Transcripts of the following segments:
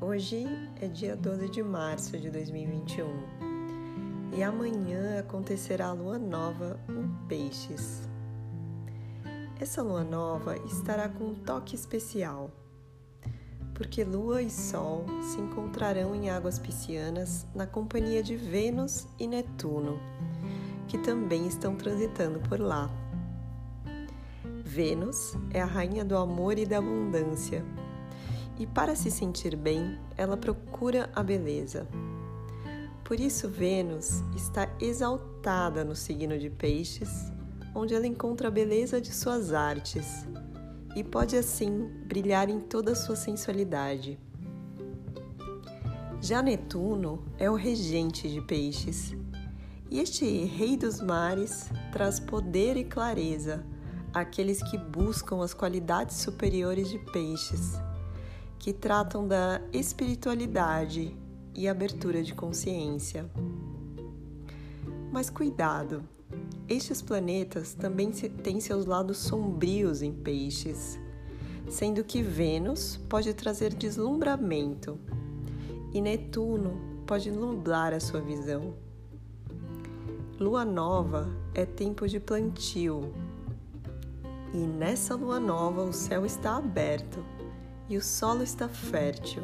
Hoje é dia 12 de março de 2021 e amanhã acontecerá a lua nova em Peixes. Essa lua nova estará com um toque especial, porque Lua e Sol se encontrarão em águas piscianas na companhia de Vênus e Netuno, que também estão transitando por lá. Vênus é a rainha do amor e da abundância e para se sentir bem, ela procura a beleza. Por isso, Vênus está exaltada no signo de Peixes, onde ela encontra a beleza de suas artes e pode assim brilhar em toda a sua sensualidade. Já Netuno é o regente de Peixes, e este rei dos mares traz poder e clareza àqueles que buscam as qualidades superiores de Peixes que tratam da espiritualidade e abertura de consciência. Mas cuidado, estes planetas também têm seus lados sombrios em peixes, sendo que Vênus pode trazer deslumbramento e Netuno pode nublar a sua visão. Lua nova é tempo de plantio, e nessa lua nova o céu está aberto e o solo está fértil.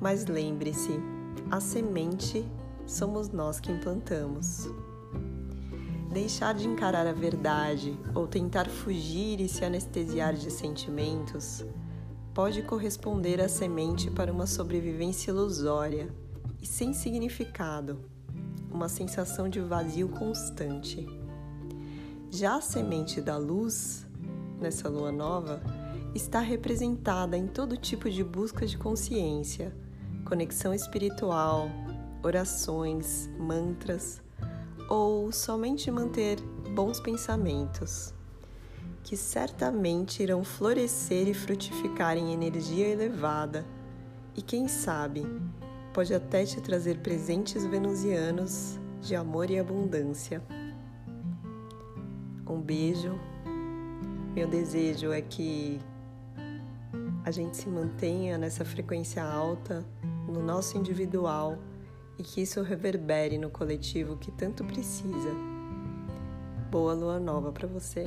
Mas lembre-se, a semente somos nós que implantamos. Deixar de encarar a verdade ou tentar fugir e se anestesiar de sentimentos pode corresponder à semente para uma sobrevivência ilusória e sem significado, uma sensação de vazio constante. Já a semente da luz, nessa lua nova, está representada em todo tipo de busca de consciência, conexão espiritual, orações, mantras ou somente manter bons pensamentos, que certamente irão florescer e frutificar em energia elevada e, quem sabe, pode até te trazer presentes venusianos de amor e abundância. Um beijo. Meu desejo é que a gente se mantenha nessa frequência alta no nosso individual e que isso reverbere no coletivo que tanto precisa. Boa lua nova para você.